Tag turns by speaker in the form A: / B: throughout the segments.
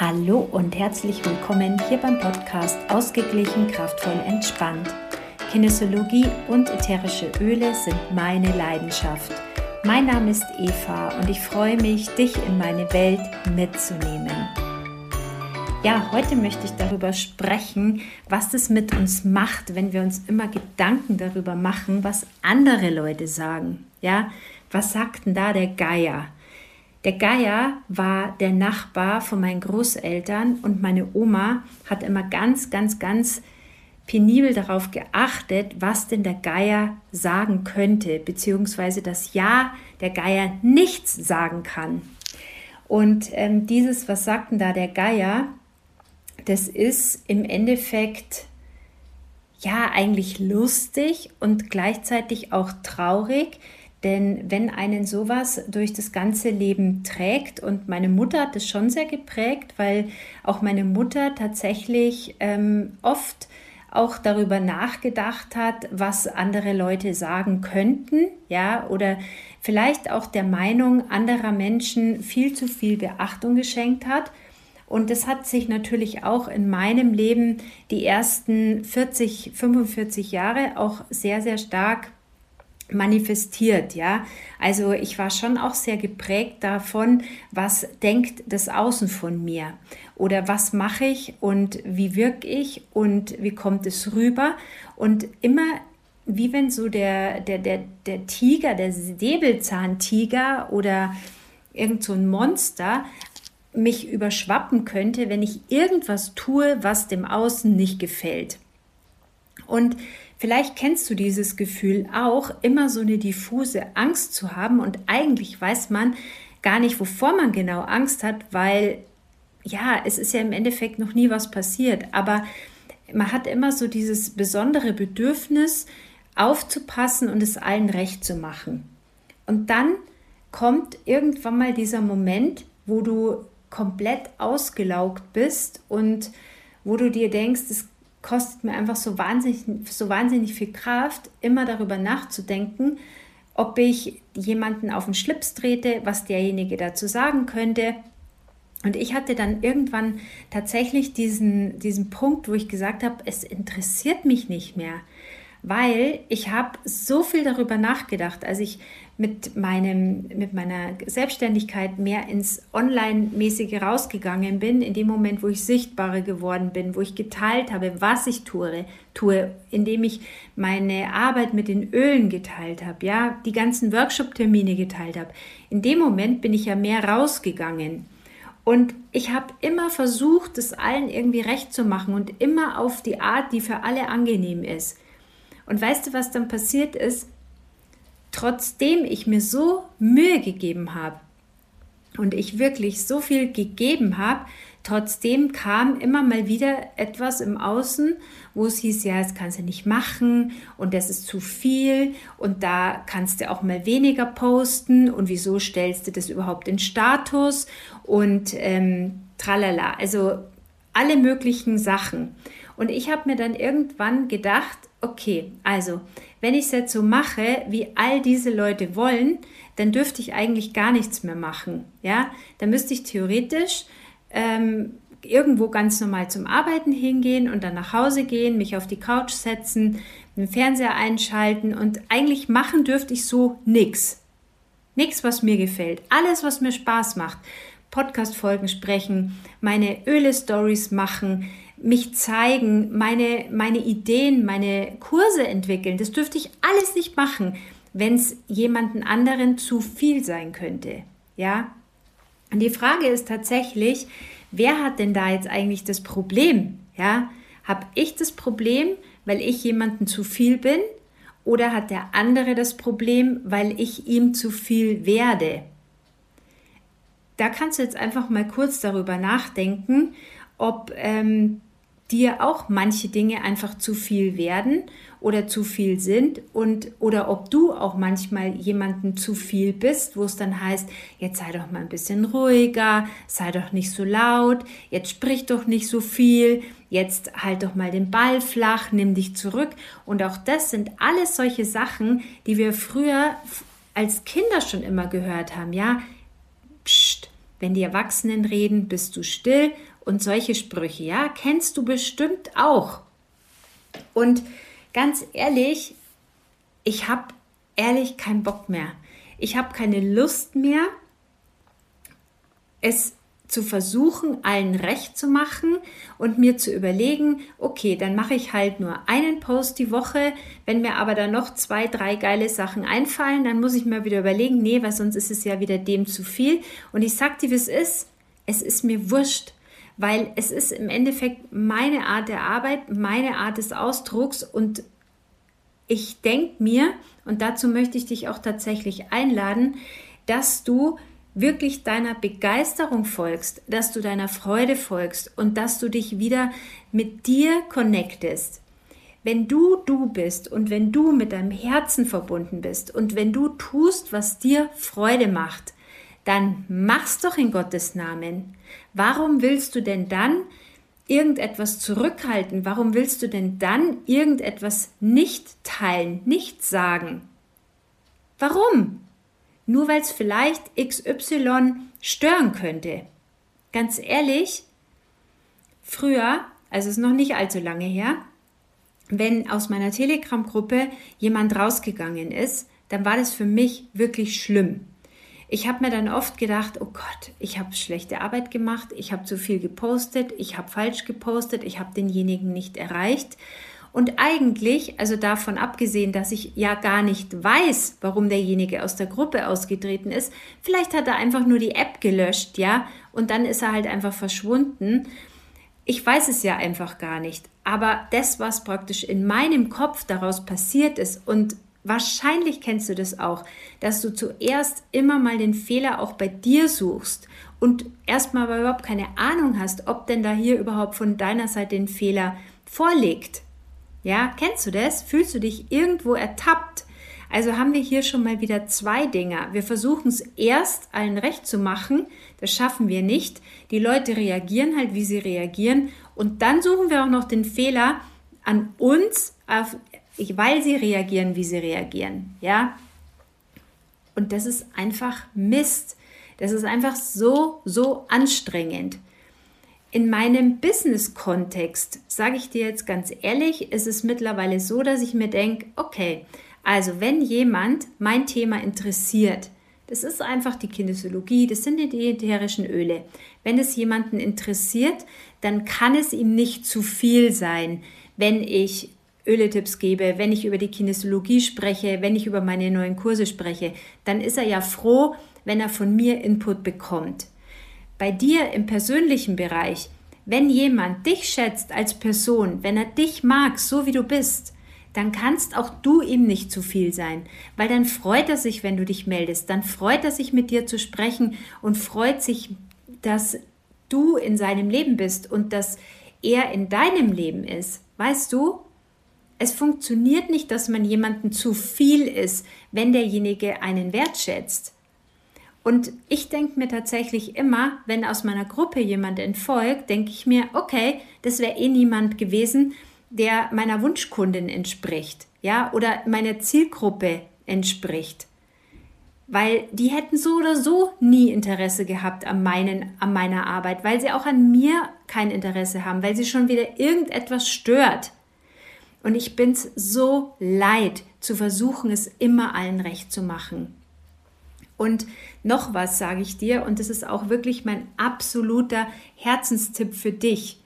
A: Hallo und herzlich willkommen hier beim Podcast Ausgeglichen, kraftvoll, entspannt. Kinesiologie und ätherische Öle sind meine Leidenschaft. Mein Name ist Eva und ich freue mich, dich in meine Welt mitzunehmen. Ja, heute möchte ich darüber sprechen, was es mit uns macht, wenn wir uns immer Gedanken darüber machen, was andere Leute sagen. Ja, was sagten da der Geier? Der Geier war der Nachbar von meinen Großeltern und meine Oma hat immer ganz, ganz, ganz penibel darauf geachtet, was denn der Geier sagen könnte, beziehungsweise dass ja der Geier nichts sagen kann. Und ähm, dieses, was sagten da der Geier, das ist im Endeffekt ja eigentlich lustig und gleichzeitig auch traurig, denn wenn einen sowas durch das ganze Leben trägt, und meine Mutter hat es schon sehr geprägt, weil auch meine Mutter tatsächlich ähm, oft auch darüber nachgedacht hat, was andere Leute sagen könnten, ja, oder vielleicht auch der Meinung anderer Menschen viel zu viel Beachtung geschenkt hat. Und das hat sich natürlich auch in meinem Leben die ersten 40, 45 Jahre auch sehr, sehr stark manifestiert, ja. Also ich war schon auch sehr geprägt davon, was denkt das Außen von mir oder was mache ich und wie wirke ich und wie kommt es rüber und immer wie wenn so der, der, der, der Tiger, der Säbelzahntiger oder irgend so ein Monster mich überschwappen könnte, wenn ich irgendwas tue, was dem Außen nicht gefällt. Und Vielleicht kennst du dieses Gefühl auch, immer so eine diffuse Angst zu haben und eigentlich weiß man gar nicht, wovor man genau Angst hat, weil ja, es ist ja im Endeffekt noch nie was passiert, aber man hat immer so dieses besondere Bedürfnis, aufzupassen und es allen recht zu machen. Und dann kommt irgendwann mal dieser Moment, wo du komplett ausgelaugt bist und wo du dir denkst, es kostet mir einfach so wahnsinnig, so wahnsinnig viel Kraft, immer darüber nachzudenken, ob ich jemanden auf den Schlips trete, was derjenige dazu sagen könnte. Und ich hatte dann irgendwann tatsächlich diesen, diesen Punkt, wo ich gesagt habe, es interessiert mich nicht mehr weil ich habe so viel darüber nachgedacht, als ich mit, meinem, mit meiner Selbstständigkeit mehr ins Online-mäßige rausgegangen bin, in dem Moment, wo ich sichtbarer geworden bin, wo ich geteilt habe, was ich tue, tue indem ich meine Arbeit mit den Ölen geteilt habe, ja, die ganzen Workshop-Termine geteilt habe. In dem Moment bin ich ja mehr rausgegangen. Und ich habe immer versucht, es allen irgendwie recht zu machen und immer auf die Art, die für alle angenehm ist. Und weißt du, was dann passiert ist? Trotzdem ich mir so Mühe gegeben habe und ich wirklich so viel gegeben habe, trotzdem kam immer mal wieder etwas im Außen, wo es hieß, ja, das kannst du nicht machen und das ist zu viel und da kannst du auch mal weniger posten und wieso stellst du das überhaupt in Status und ähm, tralala, also alle möglichen Sachen. Und ich habe mir dann irgendwann gedacht, okay, also wenn ich es jetzt so mache, wie all diese Leute wollen, dann dürfte ich eigentlich gar nichts mehr machen. Ja, dann müsste ich theoretisch ähm, irgendwo ganz normal zum Arbeiten hingehen und dann nach Hause gehen, mich auf die Couch setzen, den Fernseher einschalten und eigentlich machen dürfte ich so nichts. Nichts, was mir gefällt. Alles, was mir Spaß macht. Podcast-Folgen sprechen, meine Öle-Stories machen, mich zeigen, meine, meine Ideen, meine Kurse entwickeln. Das dürfte ich alles nicht machen, wenn es jemanden anderen zu viel sein könnte. Ja? Und die Frage ist tatsächlich, wer hat denn da jetzt eigentlich das Problem? Ja? Habe ich das Problem, weil ich jemanden zu viel bin? Oder hat der andere das Problem, weil ich ihm zu viel werde? Da kannst du jetzt einfach mal kurz darüber nachdenken, ob ähm, dir auch manche Dinge einfach zu viel werden oder zu viel sind und oder ob du auch manchmal jemanden zu viel bist, wo es dann heißt, jetzt sei doch mal ein bisschen ruhiger, sei doch nicht so laut, jetzt sprich doch nicht so viel, jetzt halt doch mal den Ball flach, nimm dich zurück und auch das sind alles solche Sachen, die wir früher als Kinder schon immer gehört haben, ja? Psst, wenn die Erwachsenen reden, bist du still und solche Sprüche, ja, kennst du bestimmt auch. Und ganz ehrlich, ich habe ehrlich keinen Bock mehr. Ich habe keine Lust mehr, es zu versuchen, allen recht zu machen und mir zu überlegen, okay, dann mache ich halt nur einen Post die Woche. Wenn mir aber dann noch zwei, drei geile Sachen einfallen, dann muss ich mir wieder überlegen, nee, weil sonst ist es ja wieder dem zu viel. Und ich sag dir, wie es ist. Es ist mir wurscht, weil es ist im Endeffekt meine Art der Arbeit, meine Art des Ausdrucks und ich denke mir, und dazu möchte ich dich auch tatsächlich einladen, dass du wirklich deiner Begeisterung folgst, dass du deiner Freude folgst und dass du dich wieder mit dir connectest. Wenn du du bist und wenn du mit deinem Herzen verbunden bist und wenn du tust, was dir Freude macht, dann mach's doch in Gottes Namen. Warum willst du denn dann irgendetwas zurückhalten? Warum willst du denn dann irgendetwas nicht teilen, nicht sagen? Warum? nur weil es vielleicht XY stören könnte. Ganz ehrlich, früher, also es ist noch nicht allzu lange her, wenn aus meiner Telegram-Gruppe jemand rausgegangen ist, dann war das für mich wirklich schlimm. Ich habe mir dann oft gedacht, oh Gott, ich habe schlechte Arbeit gemacht, ich habe zu viel gepostet, ich habe falsch gepostet, ich habe denjenigen nicht erreicht. Und eigentlich, also davon abgesehen, dass ich ja gar nicht weiß, warum derjenige aus der Gruppe ausgetreten ist, vielleicht hat er einfach nur die App gelöscht, ja, und dann ist er halt einfach verschwunden. Ich weiß es ja einfach gar nicht. Aber das, was praktisch in meinem Kopf daraus passiert ist und Wahrscheinlich kennst du das auch, dass du zuerst immer mal den Fehler auch bei dir suchst und erstmal überhaupt keine Ahnung hast, ob denn da hier überhaupt von deiner Seite den Fehler vorliegt. Ja, kennst du das? Fühlst du dich irgendwo ertappt? Also haben wir hier schon mal wieder zwei Dinge. Wir versuchen es erst allen recht zu machen, das schaffen wir nicht. Die Leute reagieren halt, wie sie reagieren. Und dann suchen wir auch noch den Fehler an uns, auf, weil sie reagieren, wie sie reagieren. Ja? Und das ist einfach Mist. Das ist einfach so, so anstrengend. In meinem Business-Kontext, sage ich dir jetzt ganz ehrlich, ist es mittlerweile so, dass ich mir denke, okay, also wenn jemand mein Thema interessiert, das ist einfach die Kinesiologie, das sind die ätherischen Öle. Wenn es jemanden interessiert, dann kann es ihm nicht zu viel sein, wenn ich Öletipps gebe, wenn ich über die Kinesiologie spreche, wenn ich über meine neuen Kurse spreche, dann ist er ja froh, wenn er von mir Input bekommt bei dir im persönlichen Bereich, wenn jemand dich schätzt als Person, wenn er dich mag, so wie du bist, dann kannst auch du ihm nicht zu viel sein, weil dann freut er sich, wenn du dich meldest, dann freut er sich mit dir zu sprechen und freut sich, dass du in seinem Leben bist und dass er in deinem Leben ist. Weißt du? Es funktioniert nicht, dass man jemanden zu viel ist, wenn derjenige einen wertschätzt. Und ich denke mir tatsächlich immer, wenn aus meiner Gruppe jemand entfolgt, denke ich mir, okay, das wäre eh niemand gewesen, der meiner Wunschkundin entspricht, ja, oder meiner Zielgruppe entspricht. Weil die hätten so oder so nie Interesse gehabt an, meinen, an meiner Arbeit, weil sie auch an mir kein Interesse haben, weil sie schon wieder irgendetwas stört. Und ich bin es so leid, zu versuchen, es immer allen recht zu machen. Und noch was sage ich dir, und das ist auch wirklich mein absoluter Herzenstipp für dich.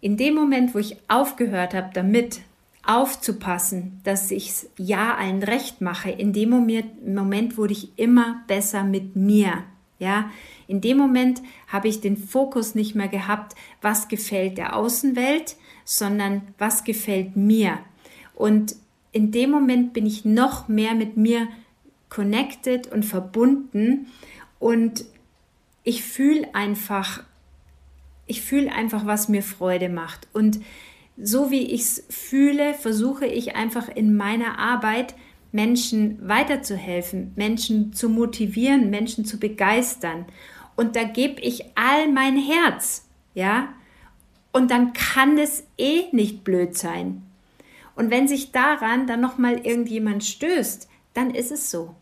A: In dem Moment, wo ich aufgehört habe, damit aufzupassen, dass ich es ja allen recht mache, in dem Moment, wurde ich immer besser mit mir. Ja, in dem Moment habe ich den Fokus nicht mehr gehabt, was gefällt der Außenwelt, sondern was gefällt mir. Und in dem Moment bin ich noch mehr mit mir connected und verbunden und ich fühle einfach, ich fühle einfach, was mir Freude macht. Und so wie ich es fühle, versuche ich einfach in meiner Arbeit Menschen weiterzuhelfen, Menschen zu motivieren, Menschen zu begeistern. Und da gebe ich all mein Herz, ja. Und dann kann es eh nicht blöd sein. Und wenn sich daran dann noch mal irgendjemand stößt, dann ist es so.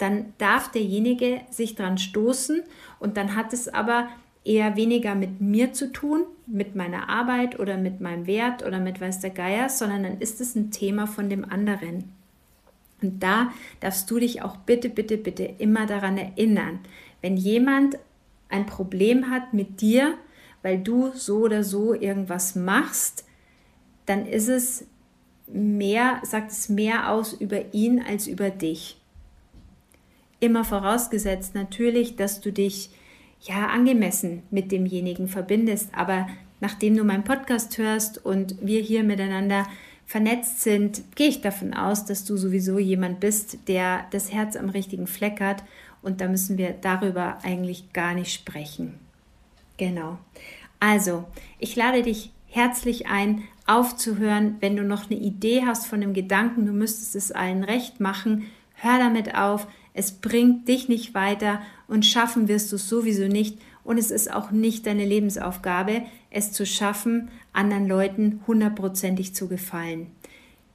A: dann darf derjenige sich dran stoßen und dann hat es aber eher weniger mit mir zu tun, mit meiner Arbeit oder mit meinem Wert oder mit weiß der Geier, sondern dann ist es ein Thema von dem anderen. Und da darfst du dich auch bitte, bitte, bitte immer daran erinnern, wenn jemand ein Problem hat mit dir, weil du so oder so irgendwas machst, dann ist es mehr, sagt es mehr aus über ihn als über dich. Immer vorausgesetzt natürlich, dass du dich ja angemessen mit demjenigen verbindest, aber nachdem du meinen Podcast hörst und wir hier miteinander vernetzt sind, gehe ich davon aus, dass du sowieso jemand bist, der das Herz am richtigen Fleck hat und da müssen wir darüber eigentlich gar nicht sprechen. Genau. Also, ich lade dich herzlich ein, aufzuhören, wenn du noch eine Idee hast von dem Gedanken, du müsstest es allen recht machen, hör damit auf, es bringt dich nicht weiter und schaffen wirst du es sowieso nicht und es ist auch nicht deine Lebensaufgabe, es zu schaffen, anderen Leuten hundertprozentig zu gefallen.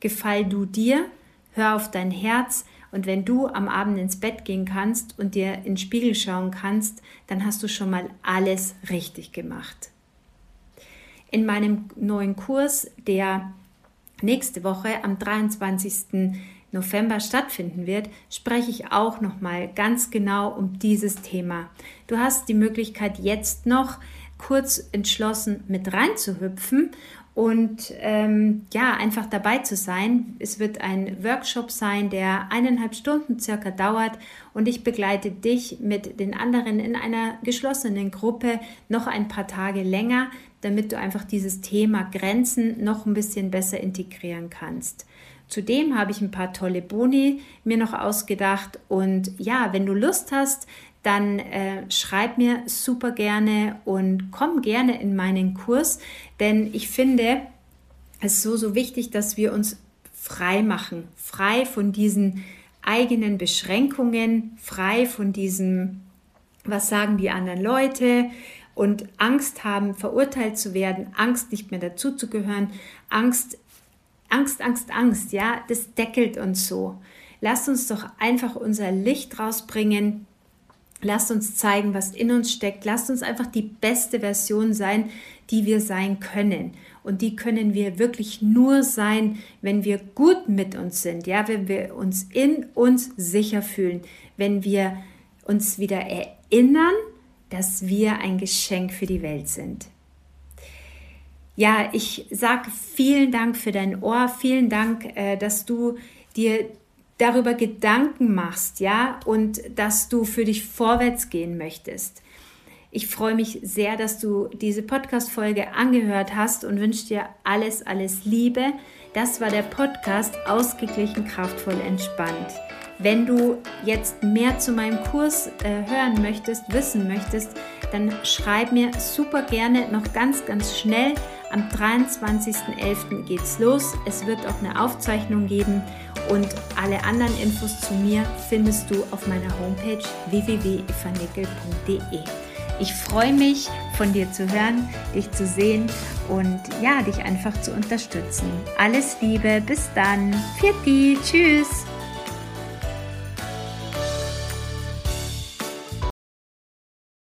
A: Gefall du dir, hör auf dein Herz und wenn du am Abend ins Bett gehen kannst und dir in den Spiegel schauen kannst, dann hast du schon mal alles richtig gemacht. In meinem neuen Kurs, der nächste Woche am 23. November stattfinden wird, spreche ich auch noch mal ganz genau um dieses Thema. Du hast die Möglichkeit jetzt noch kurz entschlossen mit reinzuhüpfen und ähm, ja, einfach dabei zu sein. Es wird ein Workshop sein, der eineinhalb Stunden circa dauert und ich begleite dich mit den anderen in einer geschlossenen Gruppe noch ein paar Tage länger, damit du einfach dieses Thema Grenzen noch ein bisschen besser integrieren kannst. Zudem habe ich ein paar tolle Boni mir noch ausgedacht und ja, wenn du Lust hast, dann äh, schreib mir super gerne und komm gerne in meinen Kurs, denn ich finde es so, so wichtig, dass wir uns frei machen, frei von diesen eigenen Beschränkungen, frei von diesem, was sagen die anderen Leute und Angst haben, verurteilt zu werden, Angst nicht mehr dazuzugehören, Angst, Angst, Angst, Angst, ja, das deckelt uns so. Lasst uns doch einfach unser Licht rausbringen, Lasst uns zeigen, was in uns steckt. Lasst uns einfach die beste Version sein, die wir sein können. Und die können wir wirklich nur sein, wenn wir gut mit uns sind, ja, wenn wir uns in uns sicher fühlen, wenn wir uns wieder erinnern, dass wir ein Geschenk für die Welt sind. Ja, ich sage vielen Dank für dein Ohr, vielen Dank, äh, dass du dir darüber Gedanken machst, ja, und dass du für dich vorwärts gehen möchtest. Ich freue mich sehr, dass du diese Podcast-Folge angehört hast und wünsche dir alles, alles Liebe. Das war der Podcast Ausgeglichen, kraftvoll, entspannt. Wenn du jetzt mehr zu meinem Kurs äh, hören möchtest, wissen möchtest, dann schreib mir super gerne noch ganz, ganz schnell. Am 23.11. geht's los. Es wird auch eine Aufzeichnung geben und alle anderen Infos zu mir findest du auf meiner Homepage www.evanickel.de. Ich freue mich, von dir zu hören, dich zu sehen und ja, dich einfach zu unterstützen. Alles Liebe, bis dann. Pfiat tschüss.